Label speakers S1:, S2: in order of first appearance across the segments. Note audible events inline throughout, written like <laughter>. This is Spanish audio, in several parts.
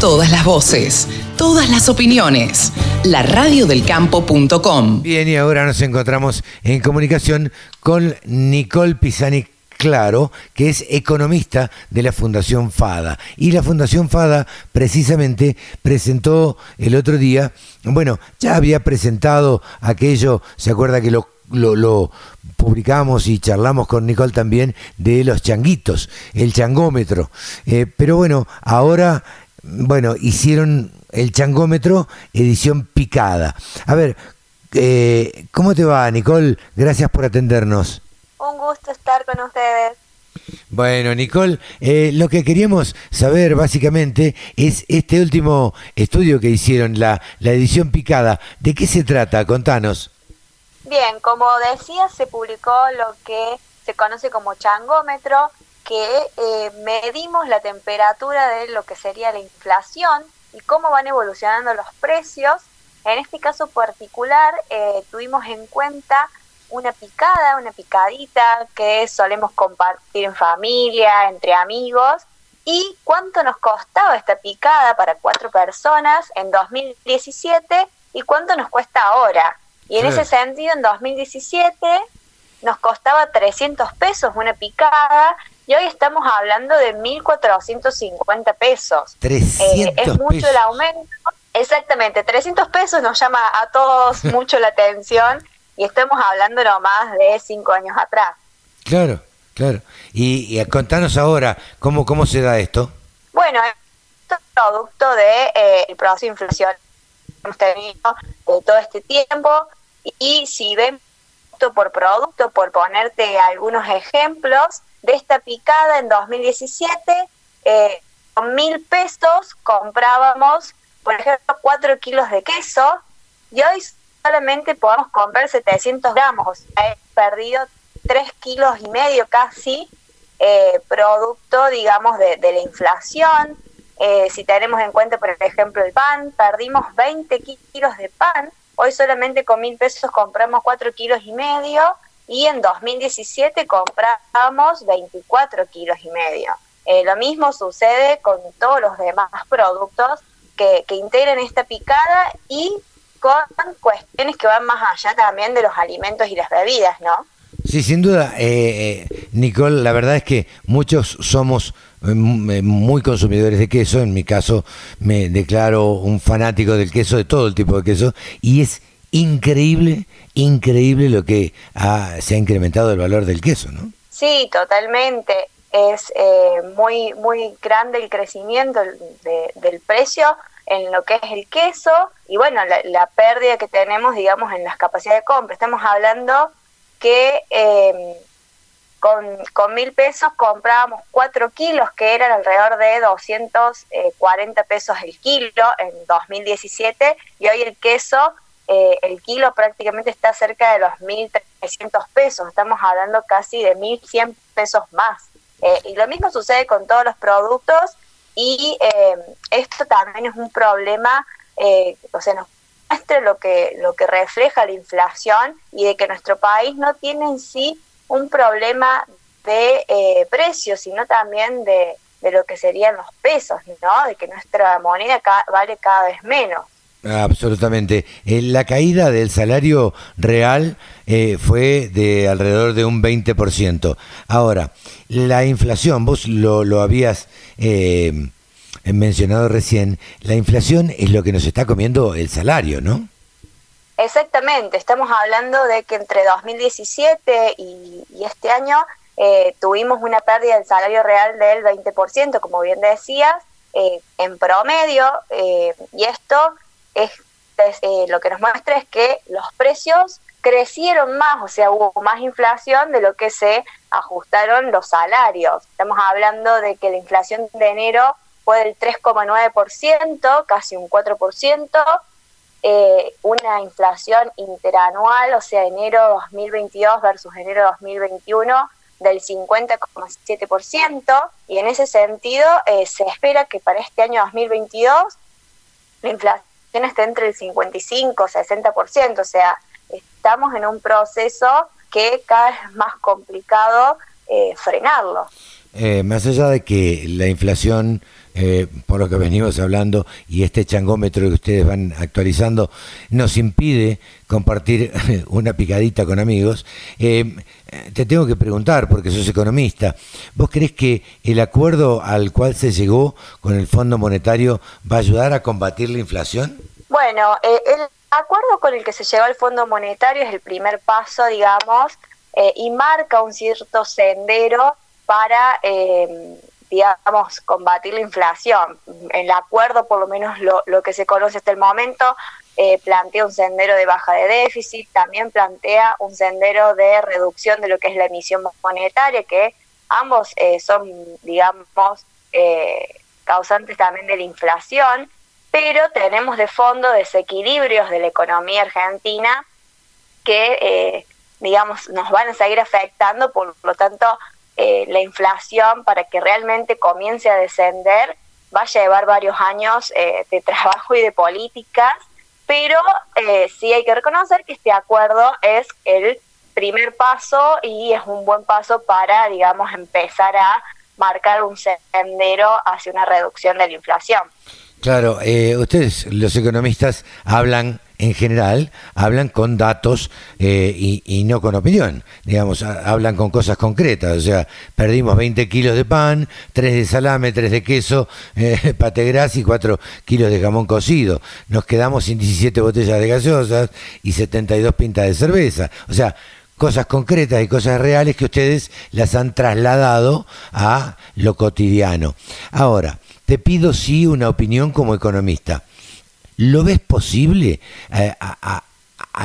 S1: Todas las voces, todas las opiniones. La radiodelcampo.com.
S2: Bien, y ahora nos encontramos en comunicación con Nicole Pisani Claro, que es economista de la Fundación FADA. Y la Fundación FADA precisamente presentó el otro día, bueno, ya había presentado aquello, se acuerda que lo publicamos y charlamos con Nicole también de los changuitos, el changómetro. Eh, pero bueno, ahora, bueno, hicieron el changómetro edición picada. A ver, eh, ¿cómo te va, Nicole? Gracias por atendernos.
S3: Un gusto estar con ustedes.
S2: Bueno, Nicole, eh, lo que queríamos saber básicamente es este último estudio que hicieron, la, la edición picada. ¿De qué se trata? Contanos.
S3: Bien, como decía, se publicó lo que se conoce como changómetro, que eh, medimos la temperatura de lo que sería la inflación y cómo van evolucionando los precios. En este caso particular eh, tuvimos en cuenta una picada, una picadita que solemos compartir en familia, entre amigos, y cuánto nos costaba esta picada para cuatro personas en 2017 y cuánto nos cuesta ahora. Y en ese sentido, en 2017 nos costaba 300 pesos una picada y hoy estamos hablando de 1.450 pesos.
S2: 300
S3: eh, es mucho el aumento. Exactamente, 300 pesos nos llama a todos <laughs> mucho la atención y estamos hablando nomás de cinco años atrás.
S2: Claro, claro. Y, contanos ahora, ¿cómo, ¿cómo se da esto?
S3: Bueno, esto es producto del de, eh, proceso de inflación que hemos tenido de todo este tiempo y si ven producto por producto, por ponerte algunos ejemplos, de esta picada en 2017, eh, con mil pesos comprábamos, por ejemplo, cuatro kilos de queso y hoy solamente podemos comprar 700 gramos. He perdido tres kilos y medio casi, eh, producto, digamos, de, la inflación. Eh, si tenemos en cuenta, por ejemplo, el pan, perdimos 20 kilos de pan Hoy solamente con mil pesos compramos cuatro kilos y medio y en 2017 compramos 24 kilos y medio. Eh, lo mismo sucede con todos los demás productos que, integran esta picada y con cuestiones que van más allá también de los alimentos y las bebidas, ¿no?
S2: Sí, sin duda, eh, eh, Nicole, la verdad es que muchos somos eh, muy consumidores de queso, en mi caso me declaro un fanático del queso, de todo el tipo de queso, y es increíble, increíble lo que se ha incrementado el valor del queso, ¿no?
S3: Sí, totalmente. Es muy, muy grande el crecimiento del precio en lo que es el queso y bueno, la, pérdida que tenemos, digamos, en las capacidades de compra. Estamos hablando que eh, con, mil pesos comprábamos cuatro kilos, que eran alrededor de 240 pesos el kilo en 2017, y hoy el queso, eh, el kilo prácticamente está cerca de los 1.300 pesos, estamos hablando casi de 1.100 pesos más. Eh, y lo mismo sucede con todos los productos, y esto también es un problema, o sea, nos muestra lo que, lo que refleja la inflación y de que nuestro país no tiene en sí un problema de eh, precios, sino también de, de, lo que serían los pesos, ¿no? De que nuestra moneda vale cada vez menos.
S2: Absolutamente. Eh, la caída del salario real eh, fue de alrededor de un 20%. Ahora, la inflación, vos lo, lo habías eh, mencionado recién, la inflación es lo que nos está comiendo el salario, ¿no?
S3: Exactamente, estamos hablando de que entre 2017 y, este año eh, tuvimos una pérdida del salario real del 20%, como bien decías, eh, en promedio, eh, y esto es, lo que nos muestra es que los precios crecieron más, o sea, hubo más inflación de lo que se ajustaron los salarios. Estamos hablando de que la inflación de enero fue del 3,9%, casi un 4%, eh, una inflación interanual, o sea, enero 2022 versus enero 2021 del 50,7%, y en ese sentido eh, se espera que para este año 2022 la inflación esté entre el 55 y 60%, o sea, estamos en un proceso que cada vez es más complicado eh, frenarlo.
S2: más allá de que la inflación eh, por lo que venimos hablando, y este changómetro que ustedes van actualizando, nos impide compartir <laughs> una picadita con amigos. Eh, te tengo que preguntar, porque sos economista, ¿vos crees que el acuerdo al cual se llegó con el Fondo Monetario va a ayudar a combatir la inflación?
S3: Bueno, eh, el acuerdo con el que se llegó al Fondo Monetario es el primer paso, digamos, y marca un cierto sendero para, digamos, combatir la inflación. El acuerdo, por lo menos lo, lo que se conoce hasta el momento, eh, plantea un sendero de baja de déficit, también plantea un sendero de reducción de lo que es la emisión monetaria, que ambos eh, son, digamos, eh, causantes también de la inflación, pero tenemos de fondo desequilibrios de la economía argentina que, digamos, nos van a seguir afectando, por lo tanto, la inflación para que realmente comience a descender va a llevar varios años de trabajo y de políticas pero eh, sí hay que reconocer que este acuerdo es el primer paso y es un buen paso para, digamos, empezar a marcar un sendero hacia una reducción de la inflación.
S2: Claro, eh, ustedes, los economistas, hablan en general, hablan con datos eh, y, no con opinión. Digamos, hablan con cosas concretas. O sea, perdimos 20 kilos de pan, 3 de salame, 3 de queso, <laughs> eh, pate gras y 4 kilos de jamón cocido. Nos quedamos sin 17 botellas de gaseosas y 72 pintas de cerveza. O sea, cosas concretas y cosas reales que ustedes las han trasladado a lo cotidiano. Ahora, te pido sí una opinión como economista. ¿Lo ves posible eh, a,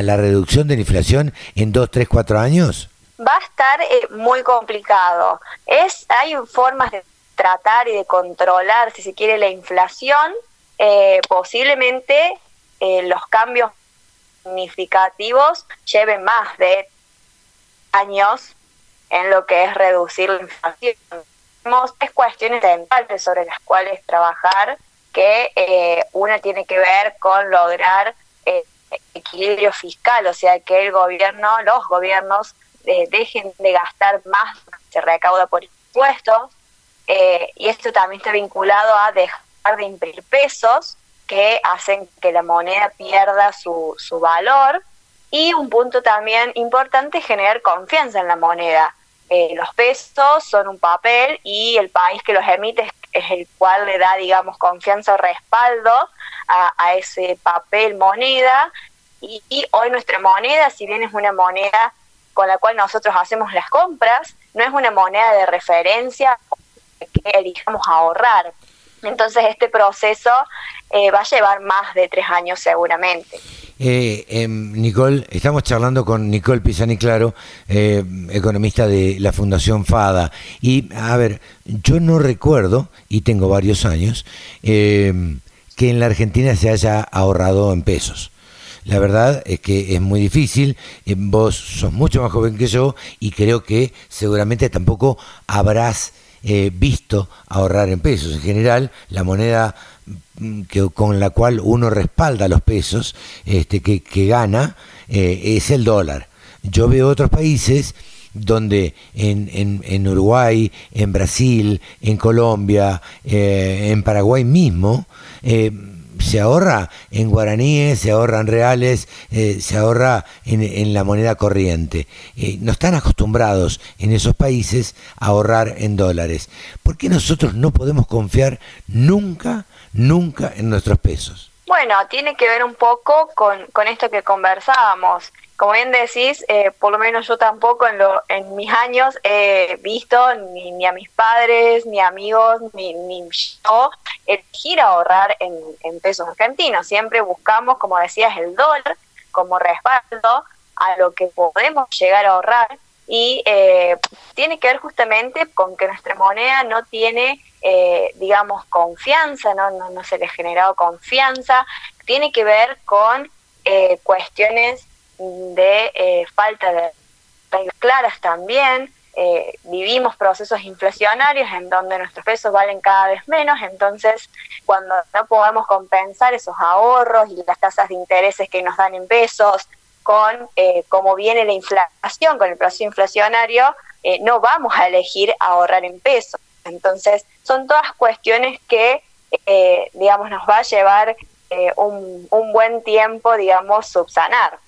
S2: la reducción de la inflación en dos, tres, cuatro años?
S3: Va a estar eh, muy complicado. Es, hay formas de tratar y de controlar, si se quiere, la inflación. Eh, posiblemente los cambios significativos lleven más de años en lo que es reducir la inflación. Tenemos tres cuestiones centrales sobre las cuales trabajar que eh, una tiene que ver con lograr eh, equilibrio fiscal, o sea, que el gobierno, los gobiernos eh, dejen de gastar más se recauda por impuestos, y esto también está vinculado a dejar de imprimir pesos que hacen que la moneda pierda su, su valor, y un punto también importante es generar confianza en la moneda. los pesos son un papel y el país que los emite es el cual le da, digamos, confianza o respaldo a, ese papel moneda. Y, hoy nuestra moneda, si bien es una moneda con la cual nosotros hacemos las compras, no es una moneda de referencia que elijamos ahorrar. Entonces este proceso eh, va a llevar más de tres años seguramente.
S2: Eh, em, Nicole, estamos charlando con Nicole Pisani Claro, eh, economista de la Fundación FADA. Y, a ver, yo no recuerdo, y tengo varios años, em, que en la Argentina se haya ahorrado en pesos. La verdad es que es muy difícil, eh, vos sos mucho más joven que yo y creo que seguramente tampoco habrás visto ahorrar en pesos. En general, la moneda Mm, que, con la cual uno respalda los pesos este, que, gana eh, es el dólar. Yo veo otros países donde en, en, en Uruguay, en Brasil, en Colombia, eh, en Paraguay mismo, eh, se ahorra en guaraníes, se ahorra en reales, se ahorra en, en, la moneda corriente. no están acostumbrados en esos países a ahorrar en dólares. ¿Por qué nosotros no podemos confiar nunca nunca en nuestros pesos.
S3: Bueno, tiene que ver un poco con, con esto que conversábamos. Como bien decís, eh, por lo menos yo tampoco en, lo, en mis años he visto ni, ni a mis padres, ni amigos, ni, ni yo elegir ahorrar en, pesos argentinos. Siempre buscamos, como decías, el dólar como respaldo a lo que podemos llegar a ahorrar y eh, tiene que ver justamente con que nuestra moneda no tiene eh, digamos, confianza, ¿no? No, no se le ha generado confianza, tiene que ver con eh, cuestiones de eh, falta de reglas claras también. Vivimos procesos inflacionarios en donde nuestros pesos valen cada vez menos, entonces cuando no podemos compensar esos ahorros y las tasas de intereses que nos dan en pesos con cómo viene la inflación, con el proceso inflacionario, no vamos a elegir ahorrar en pesos Entonces, son todas cuestiones que, eh, digamos, nos va a llevar eh, un, un buen tiempo, digamos, subsanar.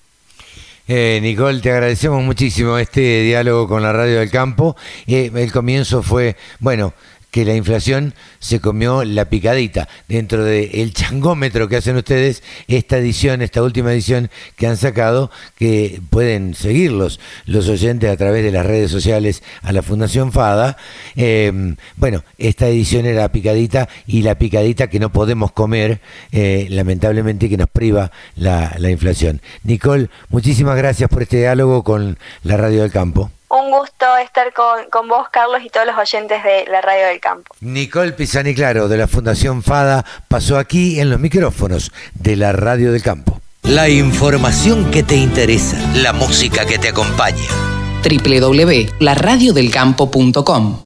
S2: Eh, Nicole, te agradecemos muchísimo este diálogo con la Radio del Campo. Eh, el comienzo fue, bueno, que la inflación se comió la picadita. Dentro del changómetro que hacen ustedes, esta edición, esta última edición que han sacado, que pueden seguirlos los oyentes a través de las redes sociales a la Fundación FADA. Eh, bueno, esta edición era picadita y la picadita que no podemos comer, eh, lamentablemente que nos priva la, la inflación. Nicole, muchísimas gracias por este diálogo con la Radio del Campo.
S3: Un gusto estar con, con, vos, Carlos, y todos los oyentes de la Radio del Campo.
S2: Nicole Pisani Claro, de la Fundación FADA, pasó aquí en los micrófonos de la Radio del Campo.
S4: La información que te interesa, la música que te acompaña.
S1: www.laradiodelcampo.com